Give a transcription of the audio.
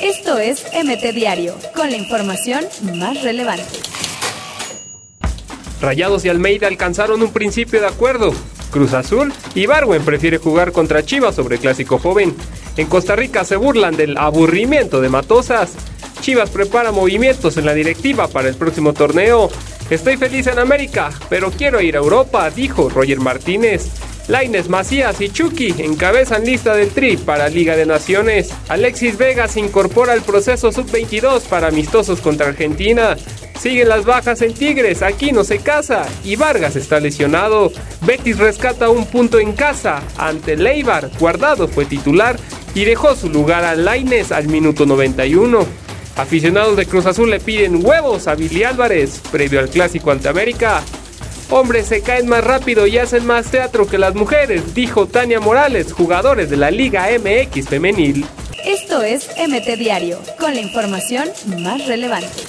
Esto es MT Diario, con la información más relevante. Rayados y Almeida alcanzaron un principio de acuerdo. Cruz Azul y Barwen prefiere jugar contra Chivas sobre Clásico Joven. En Costa Rica se burlan del aburrimiento de Matosas. Chivas prepara movimientos en la directiva para el próximo torneo. Estoy feliz en América, pero quiero ir a Europa, dijo Roger Martínez. Laines, Macías y Chucky encabezan lista del Tri para Liga de Naciones. Alexis Vega se incorpora al proceso sub-22 para amistosos contra Argentina. Siguen las bajas en Tigres, aquí no se casa y Vargas está lesionado. Betis rescata un punto en casa ante Leibar. Guardado fue titular y dejó su lugar a Laines al minuto 91. Aficionados de Cruz Azul le piden huevos a Billy Álvarez previo al clásico ante América. Hombres se caen más rápido y hacen más teatro que las mujeres, dijo Tania Morales, jugadores de la Liga MX femenil. Esto es MT Diario, con la información más relevante.